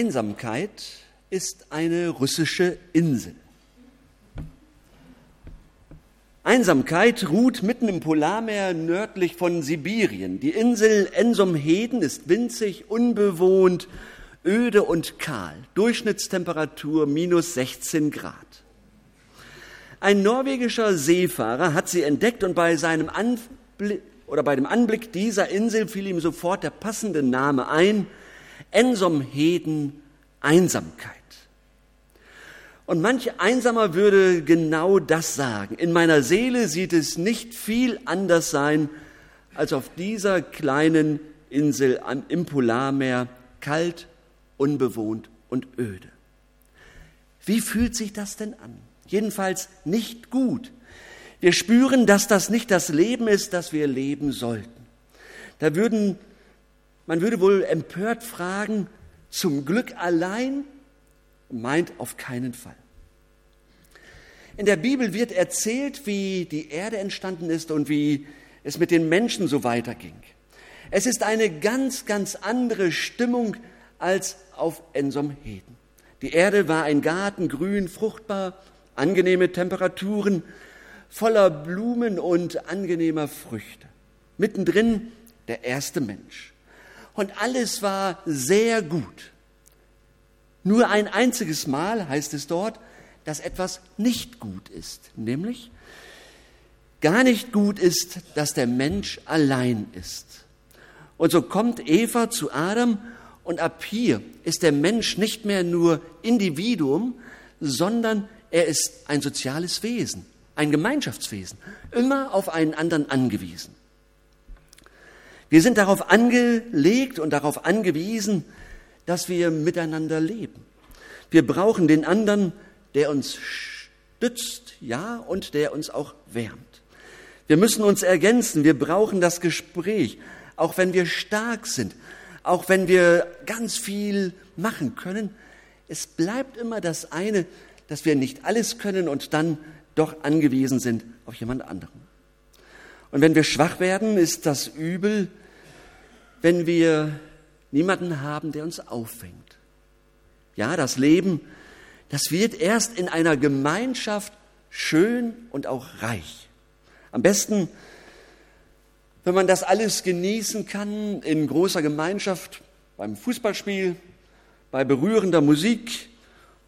Einsamkeit ist eine russische Insel. Einsamkeit ruht mitten im Polarmeer nördlich von Sibirien. Die Insel Ensomheden ist winzig, unbewohnt, öde und kahl. Durchschnittstemperatur minus 16 Grad. Ein norwegischer Seefahrer hat sie entdeckt und bei seinem Anblick oder bei dem Anblick dieser Insel fiel ihm sofort der passende Name ein, Ensomheden Einsamkeit. Und manch Einsamer würde genau das sagen. In meiner Seele sieht es nicht viel anders sein als auf dieser kleinen Insel im Polarmeer, kalt, unbewohnt und öde. Wie fühlt sich das denn an? Jedenfalls nicht gut. Wir spüren, dass das nicht das Leben ist, das wir leben sollten. Da würden, man würde wohl empört fragen, zum Glück allein meint auf keinen Fall. In der Bibel wird erzählt, wie die Erde entstanden ist und wie es mit den Menschen so weiterging. Es ist eine ganz, ganz andere Stimmung als auf Ensom Heden. Die Erde war ein Garten, grün, fruchtbar, angenehme Temperaturen, voller Blumen und angenehmer Früchte. Mittendrin der erste Mensch. Und alles war sehr gut. Nur ein einziges Mal heißt es dort, dass etwas nicht gut ist, nämlich gar nicht gut ist, dass der Mensch allein ist. Und so kommt Eva zu Adam und ab hier ist der Mensch nicht mehr nur Individuum, sondern er ist ein soziales Wesen ein Gemeinschaftswesen, immer auf einen anderen angewiesen. Wir sind darauf angelegt und darauf angewiesen, dass wir miteinander leben. Wir brauchen den anderen, der uns stützt, ja, und der uns auch wärmt. Wir müssen uns ergänzen, wir brauchen das Gespräch, auch wenn wir stark sind, auch wenn wir ganz viel machen können. Es bleibt immer das eine, dass wir nicht alles können und dann doch angewiesen sind auf jemand anderen. Und wenn wir schwach werden, ist das übel, wenn wir niemanden haben, der uns auffängt. Ja, das Leben, das wird erst in einer Gemeinschaft schön und auch reich. Am besten, wenn man das alles genießen kann in großer Gemeinschaft, beim Fußballspiel, bei berührender Musik,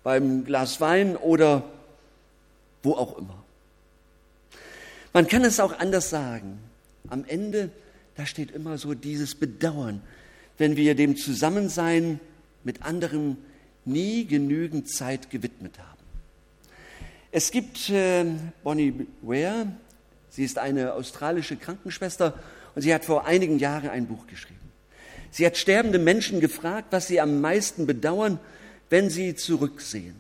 beim Glas Wein oder wo auch immer. Man kann es auch anders sagen. Am Ende, da steht immer so dieses Bedauern, wenn wir dem Zusammensein mit anderen nie genügend Zeit gewidmet haben. Es gibt äh, Bonnie Ware, sie ist eine australische Krankenschwester und sie hat vor einigen Jahren ein Buch geschrieben. Sie hat sterbende Menschen gefragt, was sie am meisten bedauern, wenn sie zurücksehen.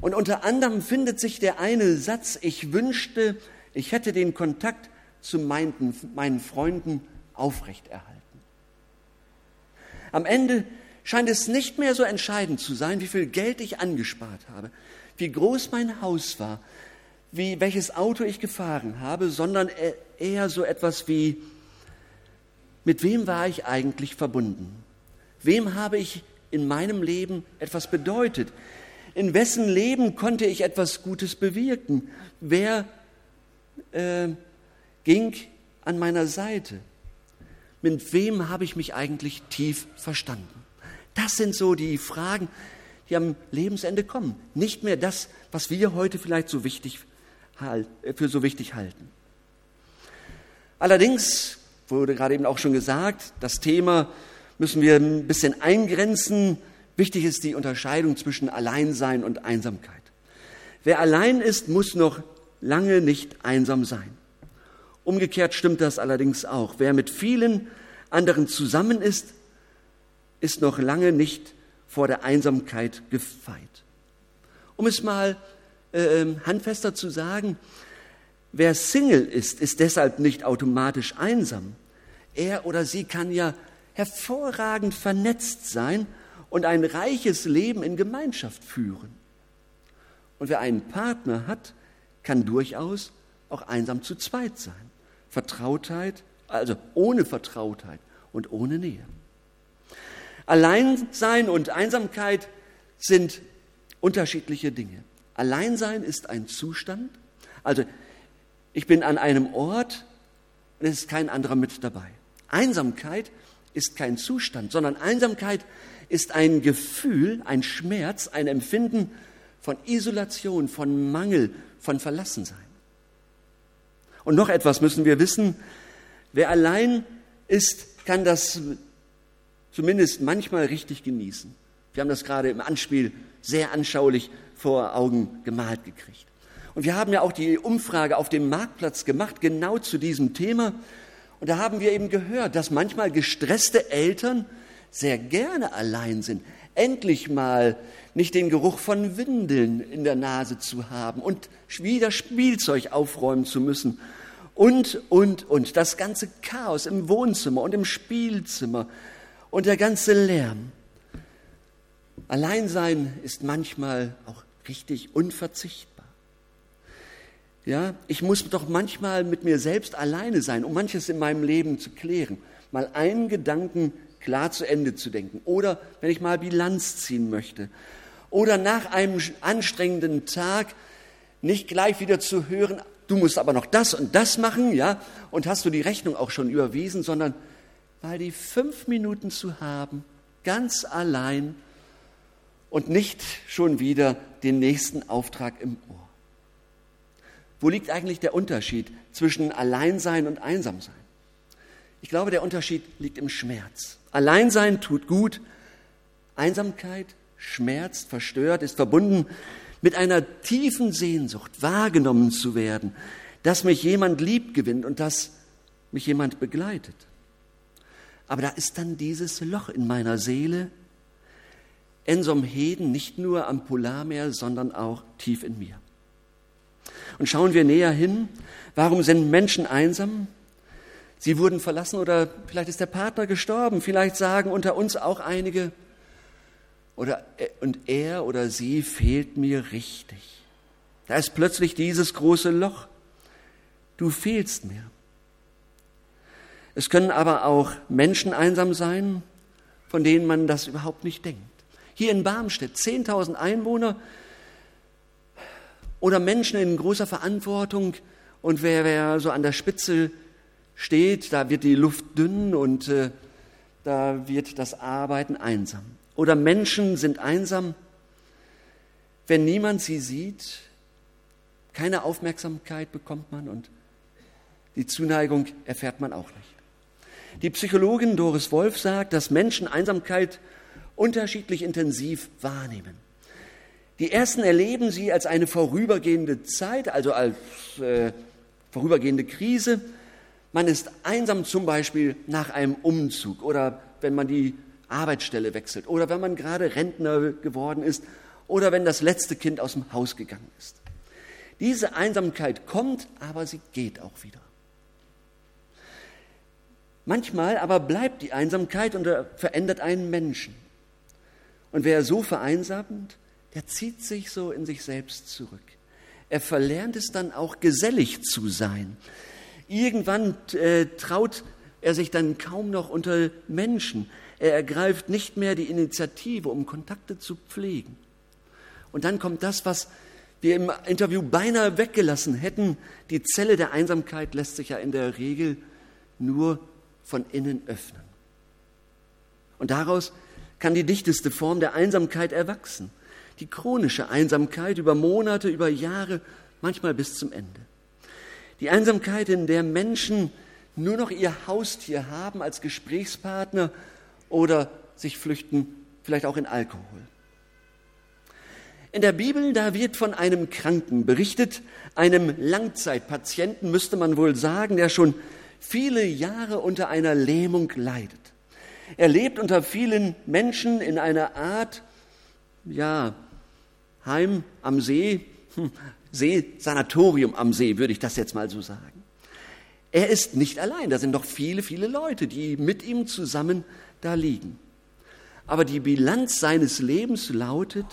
Und unter anderem findet sich der eine Satz, ich wünschte, ich hätte den Kontakt zu meinen, meinen Freunden aufrechterhalten. Am Ende scheint es nicht mehr so entscheidend zu sein, wie viel Geld ich angespart habe, wie groß mein Haus war, wie welches Auto ich gefahren habe, sondern e-, eher so etwas wie, mit wem war ich eigentlich verbunden? Wem habe ich in meinem Leben etwas bedeutet? In wessen Leben konnte ich etwas Gutes bewirken? Wer äh, ging an meiner Seite? Mit wem habe ich mich eigentlich tief verstanden? Das sind so die Fragen, die am Lebensende kommen. Nicht mehr das, was wir heute vielleicht so wichtig, äh, für so wichtig halten. Allerdings wurde gerade eben auch schon gesagt, das Thema müssen wir ein bisschen eingrenzen. Wichtig ist die Unterscheidung zwischen Alleinsein und Einsamkeit. Wer allein ist, muss noch lange nicht einsam sein. Umgekehrt stimmt das allerdings auch. Wer mit vielen anderen zusammen ist, ist noch lange nicht vor der Einsamkeit gefeit. Um es mal äh, handfester zu sagen, wer Single ist, ist deshalb nicht automatisch einsam. Er oder sie kann ja hervorragend vernetzt sein und ein reiches Leben in Gemeinschaft führen. Und wer einen Partner hat, kann durchaus auch einsam zu zweit sein. Vertrautheit, also ohne Vertrautheit und ohne Nähe. Alleinsein und Einsamkeit sind unterschiedliche Dinge. Alleinsein ist ein Zustand, also ich bin an einem Ort und es ist kein anderer mit dabei. Einsamkeit ist kein Zustand, sondern Einsamkeit ist ein Gefühl, ein Schmerz, ein Empfinden von Isolation, von Mangel, von Verlassensein. Und noch etwas müssen wir wissen. Wer allein ist, kann das zumindest manchmal richtig genießen. Wir haben das gerade im Anspiel sehr anschaulich vor Augen gemalt gekriegt. Und wir haben ja auch die Umfrage auf dem Marktplatz gemacht, genau zu diesem Thema. Und da haben wir eben gehört, dass manchmal gestresste Eltern sehr gerne allein sind, endlich mal nicht den Geruch von Windeln in der Nase zu haben und wieder Spielzeug aufräumen zu müssen und, und, und. Das ganze Chaos im Wohnzimmer und im Spielzimmer und der ganze Lärm. Alleinsein ist manchmal auch richtig unverzichtbar. Ja, ich muss doch manchmal mit mir selbst alleine sein, um manches in meinem Leben zu klären. Mal einen Gedanken klar zu Ende zu denken. Oder wenn ich mal Bilanz ziehen möchte. Oder nach einem anstrengenden Tag nicht gleich wieder zu hören, du musst aber noch das und das machen, ja, und hast du die Rechnung auch schon überwiesen, sondern mal die fünf Minuten zu haben, ganz allein und nicht schon wieder den nächsten Auftrag im Ohr. Wo liegt eigentlich der Unterschied zwischen Alleinsein und Einsamsein? Ich glaube, der Unterschied liegt im Schmerz. Alleinsein tut gut, Einsamkeit schmerzt, verstört, ist verbunden mit einer tiefen Sehnsucht, wahrgenommen zu werden, dass mich jemand lieb gewinnt und dass mich jemand begleitet. Aber da ist dann dieses Loch in meiner Seele, Ensom Heden, nicht nur am Polarmeer, sondern auch tief in mir. Und schauen wir näher hin, warum sind Menschen einsam? Sie wurden verlassen oder vielleicht ist der Partner gestorben. Vielleicht sagen unter uns auch einige, oder, und er oder sie fehlt mir richtig. Da ist plötzlich dieses große Loch. Du fehlst mir. Es können aber auch Menschen einsam sein, von denen man das überhaupt nicht denkt. Hier in Barmstedt, 10.000 Einwohner, oder Menschen in großer Verantwortung und wer, wer so an der Spitze steht, da wird die Luft dünn und äh, da wird das Arbeiten einsam. Oder Menschen sind einsam, wenn niemand sie sieht, keine Aufmerksamkeit bekommt man und die Zuneigung erfährt man auch nicht. Die Psychologin Doris Wolf sagt, dass Menschen Einsamkeit unterschiedlich intensiv wahrnehmen. Die ersten erleben sie als eine vorübergehende Zeit, also als äh, vorübergehende Krise. Man ist einsam zum Beispiel nach einem Umzug oder wenn man die Arbeitsstelle wechselt oder wenn man gerade Rentner geworden ist oder wenn das letzte Kind aus dem Haus gegangen ist. Diese Einsamkeit kommt, aber sie geht auch wieder. Manchmal aber bleibt die Einsamkeit und verändert einen Menschen. Und wer so vereinsamt, der zieht sich so in sich selbst zurück. Er verlernt es dann auch gesellig zu sein. Irgendwann äh, traut er sich dann kaum noch unter Menschen. Er ergreift nicht mehr die Initiative, um Kontakte zu pflegen. Und dann kommt das, was wir im Interview beinahe weggelassen hätten. Die Zelle der Einsamkeit lässt sich ja in der Regel nur von innen öffnen. Und daraus kann die dichteste Form der Einsamkeit erwachsen die chronische Einsamkeit über Monate, über Jahre, manchmal bis zum Ende. Die Einsamkeit, in der Menschen nur noch ihr Haustier haben als Gesprächspartner oder sich flüchten, vielleicht auch in Alkohol. In der Bibel, da wird von einem Kranken berichtet, einem Langzeitpatienten müsste man wohl sagen, der schon viele Jahre unter einer Lähmung leidet. Er lebt unter vielen Menschen in einer Art, ja, Heim am See, hm, See, Sanatorium am See, würde ich das jetzt mal so sagen. Er ist nicht allein, da sind noch viele, viele Leute, die mit ihm zusammen da liegen. Aber die Bilanz seines Lebens lautet,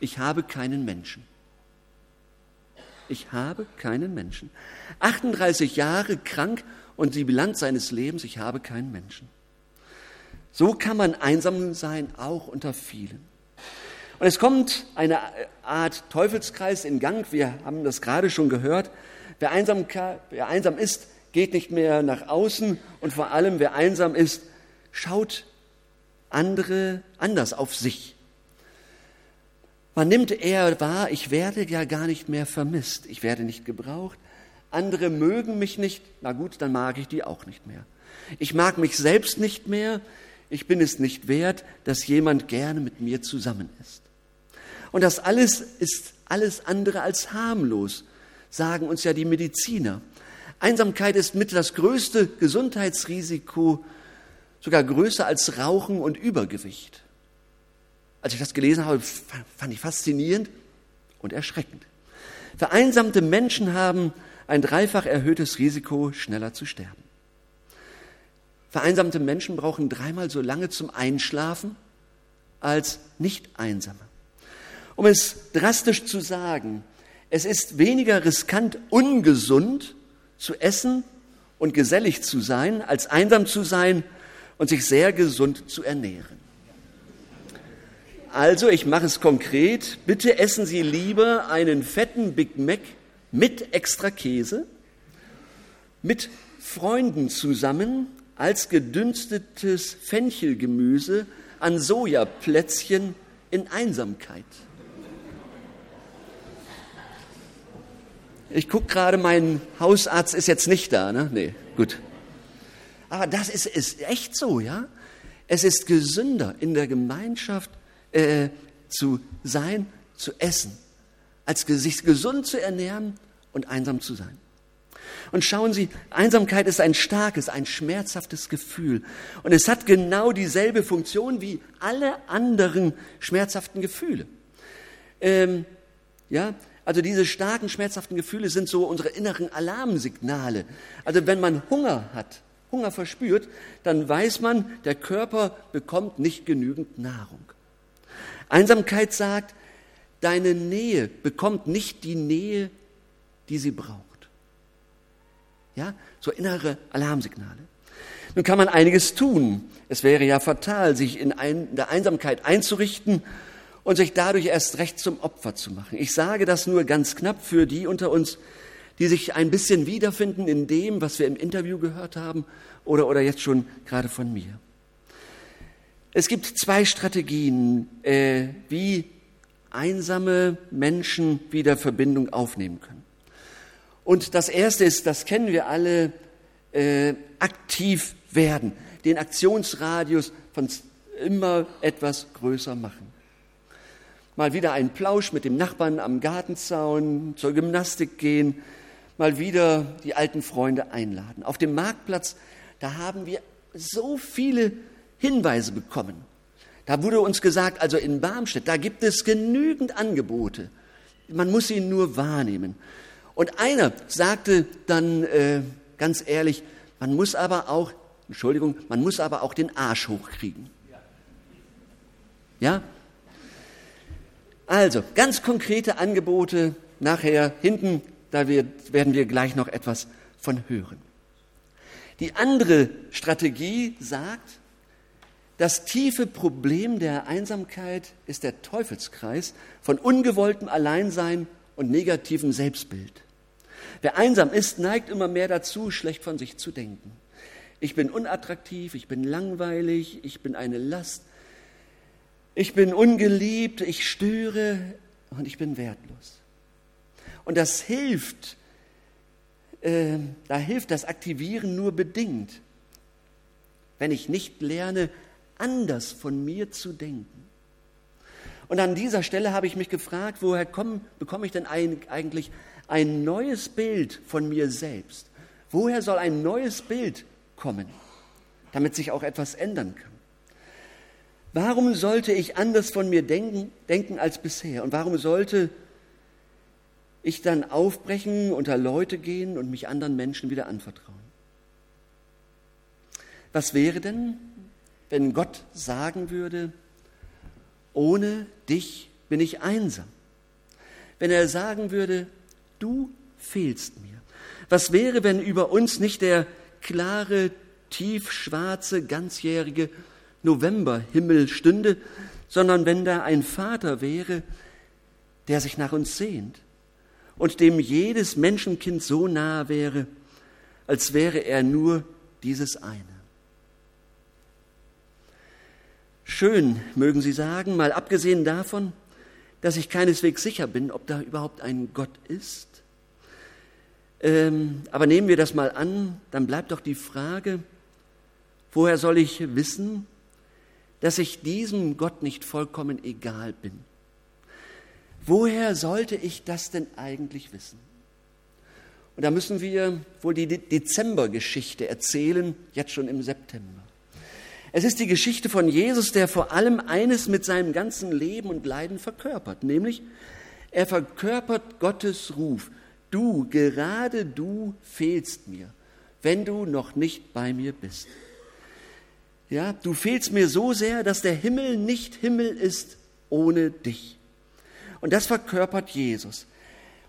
ich habe keinen Menschen. Ich habe keinen Menschen. 38 Jahre krank und die Bilanz seines Lebens, ich habe keinen Menschen. So kann man einsam sein, auch unter vielen. Und es kommt eine Art Teufelskreis in Gang. Wir haben das gerade schon gehört. Wer einsam, wer einsam ist, geht nicht mehr nach außen und vor allem, wer einsam ist, schaut andere anders auf sich. Man nimmt eher wahr, ich werde ja gar nicht mehr vermisst, ich werde nicht gebraucht, andere mögen mich nicht, na gut, dann mag ich die auch nicht mehr. Ich mag mich selbst nicht mehr, ich bin es nicht wert, dass jemand gerne mit mir zusammen ist. Und das alles ist alles andere als harmlos, sagen uns ja die Mediziner. Einsamkeit ist mit das größte Gesundheitsrisiko, sogar größer als Rauchen und Übergewicht. Als ich das gelesen habe, fand ich faszinierend und erschreckend. Vereinsamte Menschen haben ein dreifach erhöhtes Risiko, schneller zu sterben. Vereinsamte Menschen brauchen dreimal so lange zum Einschlafen als nicht einsame. Um es drastisch zu sagen, es ist weniger riskant, ungesund zu essen und gesellig zu sein, als einsam zu sein und sich sehr gesund zu ernähren. Also, ich mache es konkret. Bitte essen Sie lieber einen fetten Big Mac mit extra Käse, mit Freunden zusammen, als gedünstetes Fenchelgemüse an Sojaplätzchen in Einsamkeit. Ich gucke gerade, mein Hausarzt ist jetzt nicht da, ne? Nee, gut. Aber das ist, ist echt so, ja? Es ist gesünder, in der Gemeinschaft äh, zu sein, zu essen, als sich gesund zu ernähren und einsam zu sein. Und schauen Sie, Einsamkeit ist ein starkes, ein schmerzhaftes Gefühl. Und es hat genau dieselbe Funktion wie alle anderen schmerzhaften Gefühle. Ähm, ja, also diese starken, schmerzhaften Gefühle sind so unsere inneren Alarmsignale. Also wenn man Hunger hat, Hunger verspürt, dann weiß man, der Körper bekommt nicht genügend Nahrung. Einsamkeit sagt, deine Nähe bekommt nicht die Nähe, die sie braucht. Ja, so innere Alarmsignale. Nun kann man einiges tun. Es wäre ja fatal, sich in, der Einsamkeit einzurichten und sich dadurch erst recht zum Opfer zu machen. Ich sage das nur ganz knapp für die unter uns, die sich ein bisschen wiederfinden in dem, was wir im Interview gehört haben oder, oder jetzt schon gerade von mir. Es gibt zwei Strategien, äh, wie einsame Menschen wieder Verbindung aufnehmen können. Und das erste ist, das kennen wir alle, äh, aktiv werden, den Aktionsradius von immer etwas größer machen. Mal wieder einen Plausch mit dem Nachbarn am Gartenzaun, zur Gymnastik gehen, mal wieder die alten Freunde einladen. Auf dem Marktplatz, da haben wir so viele Hinweise bekommen. Da wurde uns gesagt, also in Barmstedt, da gibt es genügend Angebote. Man muss sie nur wahrnehmen. Und einer sagte dann äh, ganz ehrlich, man muss aber auch, Entschuldigung, man muss aber auch den Arsch hochkriegen. Ja? Also, ganz konkrete Angebote nachher hinten, da wird, werden wir gleich noch etwas von hören. Die andere Strategie sagt, das tiefe Problem der Einsamkeit ist der Teufelskreis von ungewolltem Alleinsein und negativem Selbstbild. Wer einsam ist, neigt immer mehr dazu, schlecht von sich zu denken. Ich bin unattraktiv, ich bin langweilig, ich bin eine Last, ich bin ungeliebt, ich störe und ich bin wertlos. Und das hilft, äh, da hilft das Aktivieren nur bedingt, wenn ich nicht lerne, anders von mir zu denken. Und an dieser Stelle habe ich mich gefragt, woher komm, bekomme ich denn eigentlich ein neues Bild von mir selbst? Woher soll ein neues Bild kommen, damit sich auch etwas ändern kann? Warum sollte ich anders von mir denken, denken als bisher? Und warum sollte ich dann aufbrechen, unter Leute gehen und mich anderen Menschen wieder anvertrauen? Was wäre denn, wenn Gott sagen würde, ohne dich bin ich einsam. Wenn er sagen würde, du fehlst mir. Was wäre, wenn über uns nicht der klare, tiefschwarze, ganzjährige, Novemberhimmel stünde, sondern wenn da ein Vater wäre, der sich nach uns sehnt und dem jedes Menschenkind so nahe wäre, als wäre er nur dieses eine. Schön, mögen Sie sagen, mal abgesehen davon, dass ich keineswegs sicher bin, ob da überhaupt ein Gott ist. Ähm, aber nehmen wir das mal an, dann bleibt doch die Frage, woher soll ich wissen, dass ich diesem Gott nicht vollkommen egal bin? Woher sollte ich das denn eigentlich wissen? Und da müssen wir wohl die Dezembergeschichte erzählen, jetzt schon im September. Es ist die Geschichte von Jesus, der vor allem eines mit seinem ganzen Leben und Leiden verkörpert, nämlich er verkörpert Gottes Ruf. Du, gerade du fehlst mir, wenn du noch nicht bei mir bist. Ja, du fehlst mir so sehr, dass der Himmel nicht Himmel ist ohne dich. Und das verkörpert Jesus.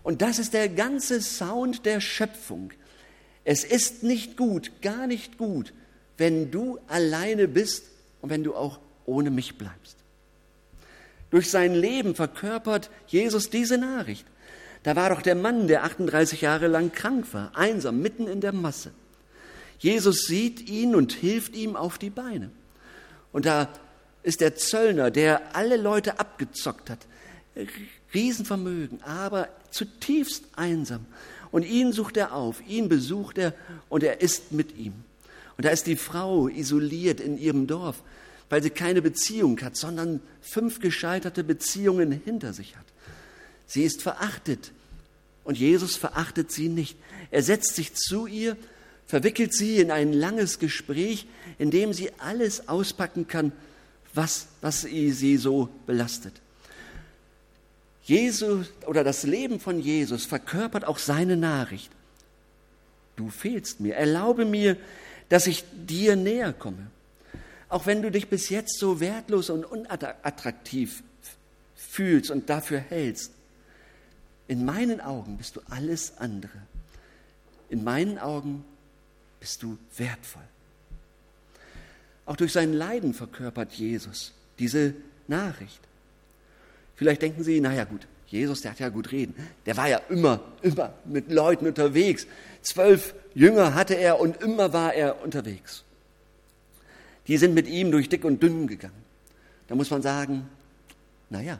Und das ist der ganze Sound der Schöpfung. Es ist nicht gut, gar nicht gut, wenn du alleine bist und wenn du auch ohne mich bleibst. Durch sein Leben verkörpert Jesus diese Nachricht. Da war doch der Mann, der 38 Jahre lang krank war, einsam, mitten in der Masse. Jesus sieht ihn und hilft ihm auf die Beine. Und da ist der Zöllner, der alle Leute abgezockt hat, Riesenvermögen, aber zutiefst einsam. Und ihn sucht er auf, ihn besucht er und er ist mit ihm. Und da ist die Frau isoliert in ihrem Dorf, weil sie keine Beziehung hat, sondern fünf gescheiterte Beziehungen hinter sich hat. Sie ist verachtet und Jesus verachtet sie nicht. Er setzt sich zu ihr, verwickelt sie in ein langes Gespräch, in dem sie alles auspacken kann, was, was sie so belastet. Jesus oder das Leben von Jesus verkörpert auch seine Nachricht. Du fehlst mir. Erlaube mir, dass ich dir näher komme. Auch wenn du dich bis jetzt so wertlos und unattraktiv fühlst und dafür hältst. In meinen Augen bist du alles andere. In meinen Augen bist du wertvoll. Auch durch sein Leiden verkörpert Jesus diese Nachricht. Vielleicht denken Sie, naja gut, Jesus, der hat ja gut reden. Der war ja immer, immer mit Leuten unterwegs. Zwölf Jünger hatte er und immer war er unterwegs. Die sind mit ihm durch dick und dünn gegangen. Da muss man sagen, naja,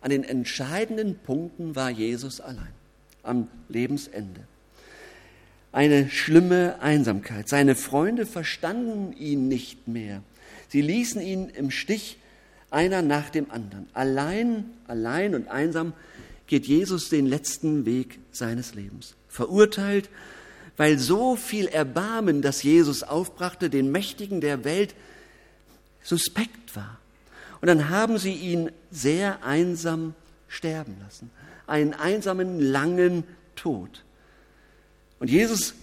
an den entscheidenden Punkten war Jesus allein, am Lebensende. Eine schlimme Einsamkeit. Seine Freunde verstanden ihn nicht mehr. Sie ließen ihn im Stich, einer nach dem anderen. Allein, allein und einsam geht Jesus den letzten Weg seines Lebens. Verurteilt, weil so viel Erbarmen, das Jesus aufbrachte, den Mächtigen der Welt suspekt war. Und dann haben sie ihn sehr einsam sterben lassen. Einen einsamen, langen Tod. Und Jesus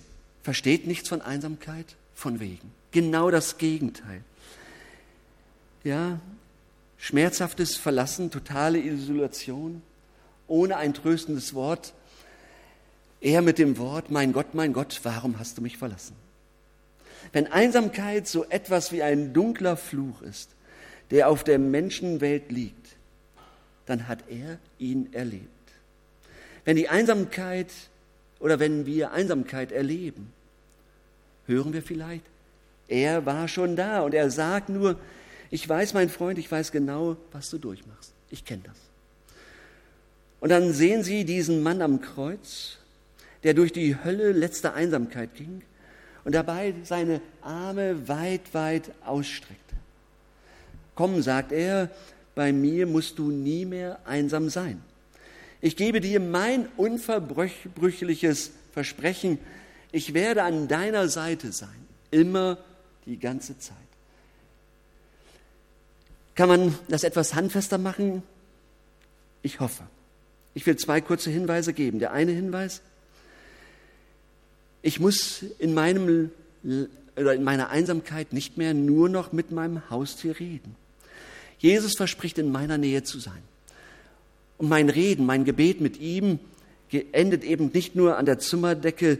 versteht nichts von Einsamkeit, von wegen. Genau das Gegenteil. Ja, schmerzhaftes Verlassen, totale Isolation, ohne ein tröstendes Wort. Er mit dem Wort, mein Gott, mein Gott, warum hast du mich verlassen? Wenn Einsamkeit so etwas wie ein dunkler Fluch ist, der auf der Menschenwelt liegt, dann hat er ihn erlebt. Wenn die Einsamkeit oder wenn wir Einsamkeit erleben, hören wir vielleicht, er war schon da und er sagt nur, ich weiß, mein Freund, ich weiß genau, was du durchmachst. Ich kenne das. Und dann sehen Sie diesen Mann am Kreuz, der durch die Hölle letzter Einsamkeit ging und dabei seine Arme weit, weit ausstreckte. Komm, sagt er, bei mir musst du nie mehr einsam sein. Ich gebe dir mein unverbrüchliches Versprechen, ich werde an deiner Seite sein, immer die ganze Zeit. Kann man das etwas handfester machen? Ich hoffe. Ich will zwei kurze Hinweise geben. Der eine Hinweis, ich muss in, meinem, oder in meiner Einsamkeit nicht mehr nur noch mit meinem Haustier reden. Jesus verspricht, in meiner Nähe zu sein. Und mein Reden, mein Gebet mit ihm endet eben nicht nur an der Zimmerdecke,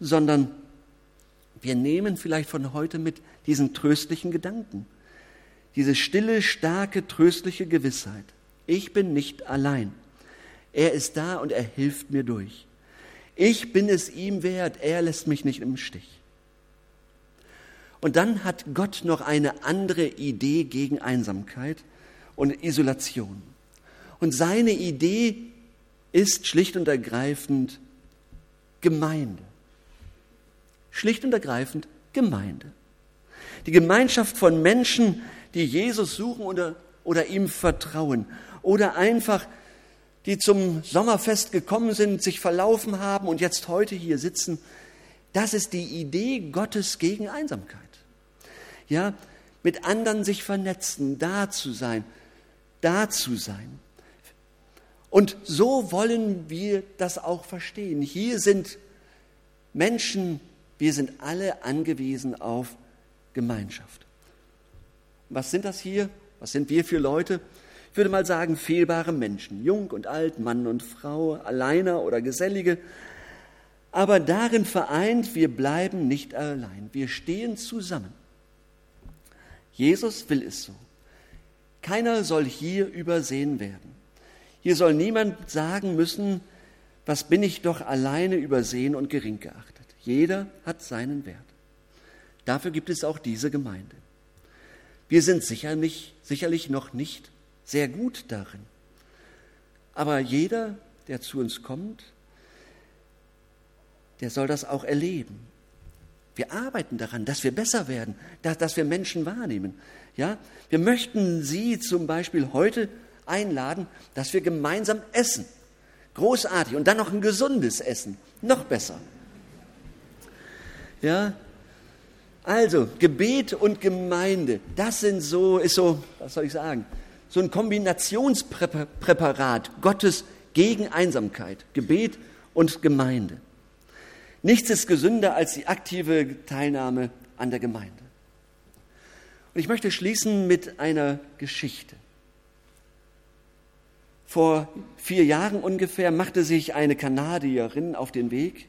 sondern wir nehmen vielleicht von heute mit diesen tröstlichen Gedanken. diese stille, starke, tröstliche Gewissheit. Ich bin nicht allein. Er ist da und er hilft mir durch. Ich bin es ihm wert, er lässt mich nicht im Stich. Und dann hat Gott noch eine andere Idee gegen Einsamkeit und Isolation. Und seine Idee ist schlicht und ergreifend Gemeinde. Schlicht und ergreifend Gemeinde. Die Gemeinschaft von Menschen, die Jesus suchen oder, oder ihm vertrauen. Oder einfach, die zum Sommerfest gekommen sind, sich verlaufen haben und jetzt heute hier sitzen. Das ist die Idee Gottes gegen Einsamkeit. Ja, mit anderen sich vernetzen, da zu sein, da zu sein. Und so wollen wir das auch verstehen. Hier sind Menschen, wir sind alle angewiesen auf Gemeinschaft. Was sind das hier? Was sind wir für Leute? Ich würde mal sagen, fehlbare Menschen, jung und alt, Mann und Frau, Alleiner oder Gesellige. Aber darin vereint, wir bleiben nicht allein. Wir stehen zusammen. Jesus will es so. Keiner soll hier übersehen werden. Hier soll niemand sagen müssen, was bin ich doch alleine übersehen und gering geachtet. Jeder hat seinen Wert. Dafür gibt es auch diese Gemeinde. Wir sind sicher nicht, sicherlich noch nicht sehr gut darin. Aber jeder, der zu uns kommt, der soll das auch erleben. Wir arbeiten daran, dass wir besser werden, dass, dass wir Menschen wahrnehmen. Ja, wir möchten Sie zum Beispiel heute einladen, dass wir gemeinsam essen. Großartig. Und dann noch ein gesundes Essen. Noch besser. Ja. Also, Gebet und Gemeinde, das sind so, ist so, was soll ich sagen, so ein Kombinationspräparat Gottes gegen Einsamkeit. Gebet und Gemeinde. Nichts ist gesünder als die aktive Teilnahme an der Gemeinde. Und ich möchte schließen mit einer Geschichte. Vor vier Jahren ungefähr machte sich eine Kanadierin auf den Weg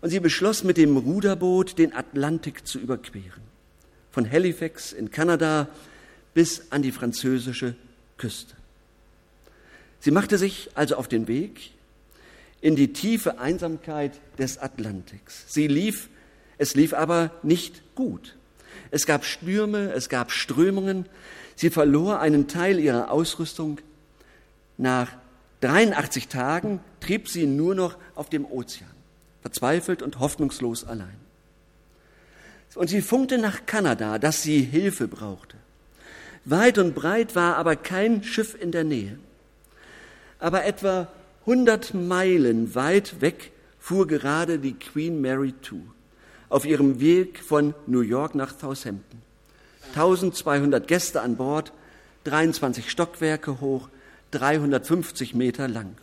und sie beschloss, mit dem Ruderboot den Atlantik zu überqueren. Von Halifax in Kanada bis an die französische Küste. Sie machte sich also auf den Weg in die tiefe Einsamkeit des Atlantiks. Sie lief, es lief aber nicht gut. Es gab Stürme, es gab Strömungen. Sie verlor einen Teil ihrer Ausrüstung, nach 83 Tagen trieb sie nur noch auf dem Ozean, verzweifelt und hoffnungslos allein. Und sie funkte nach Kanada, dass sie Hilfe brauchte. Weit und breit war aber kein Schiff in der Nähe. Aber etwa 100 Meilen weit weg fuhr gerade die Queen Mary II auf ihrem Weg von New York nach Southampton. 1200 Gäste an Bord, 23 Stockwerke hoch, 350 Meter lang.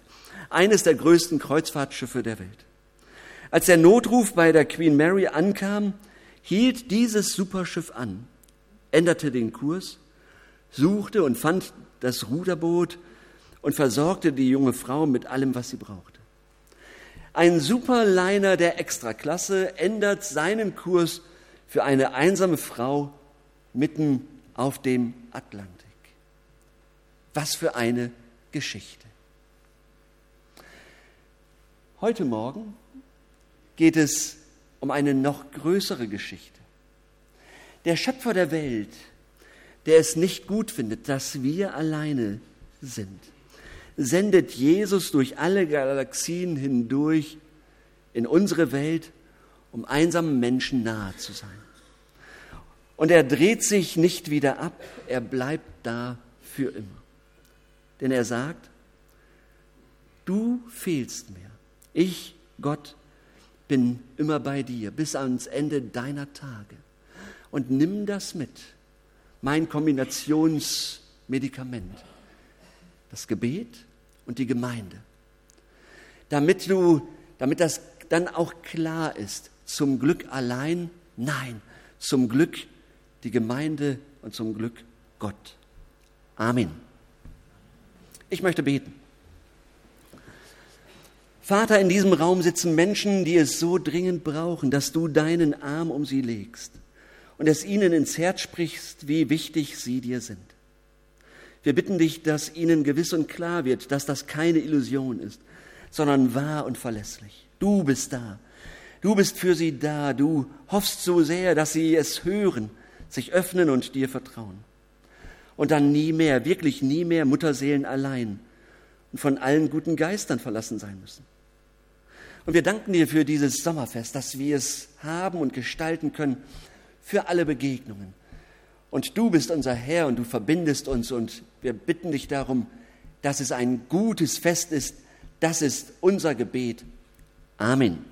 Eines der größten Kreuzfahrtschiffe der Welt. Als der Notruf bei der Queen Mary ankam, hielt dieses Superschiff an, änderte den Kurs, suchte und fand das Ruderboot und versorgte die junge Frau mit allem, was sie brauchte. Ein Superliner der Extraklasse ändert seinen Kurs für eine einsame Frau mitten auf dem Atlantik. Was für eine Geschichte. Heute Morgen geht es um eine noch größere Geschichte. Der Schöpfer der Welt, der es nicht gut findet, dass wir alleine sind, sendet Jesus durch alle Galaxien hindurch in unsere Welt, um einsamen Menschen nahe zu sein. Und er dreht sich nicht wieder ab, er bleibt da für immer. Denn er sagt, du fehlst mir. Ich, Gott, bin immer bei dir bis ans Ende deiner Tage. Und nimm das mit, mein Kombinationsmedikament, das Gebet und die Gemeinde. Damit du, damit das dann auch klar ist, zum Glück allein, nein, zum Glück die Gemeinde und zum Glück Gott. Amen. Ich möchte beten. Vater, in diesem Raum sitzen Menschen, die es so dringend brauchen, dass du deinen Arm um sie legst und es ihnen ins Herz sprichst, wie wichtig sie dir sind. Wir bitten dich, dass ihnen gewiss und klar wird, dass das keine Illusion ist, sondern wahr und verlässlich. Du bist da. Du bist für sie da. Du hoffst so sehr, dass sie es hören, sich öffnen und dir vertrauen. Und dann nie mehr, wirklich nie mehr Mutterseelen allein und von allen guten Geistern verlassen sein müssen. Und wir danken dir für dieses Sommerfest, dass wir es haben und gestalten können für alle Begegnungen. Und du bist unser Herr und du verbindest uns und wir bitten dich darum, dass es ein gutes Fest ist. Das ist unser Gebet. Amen.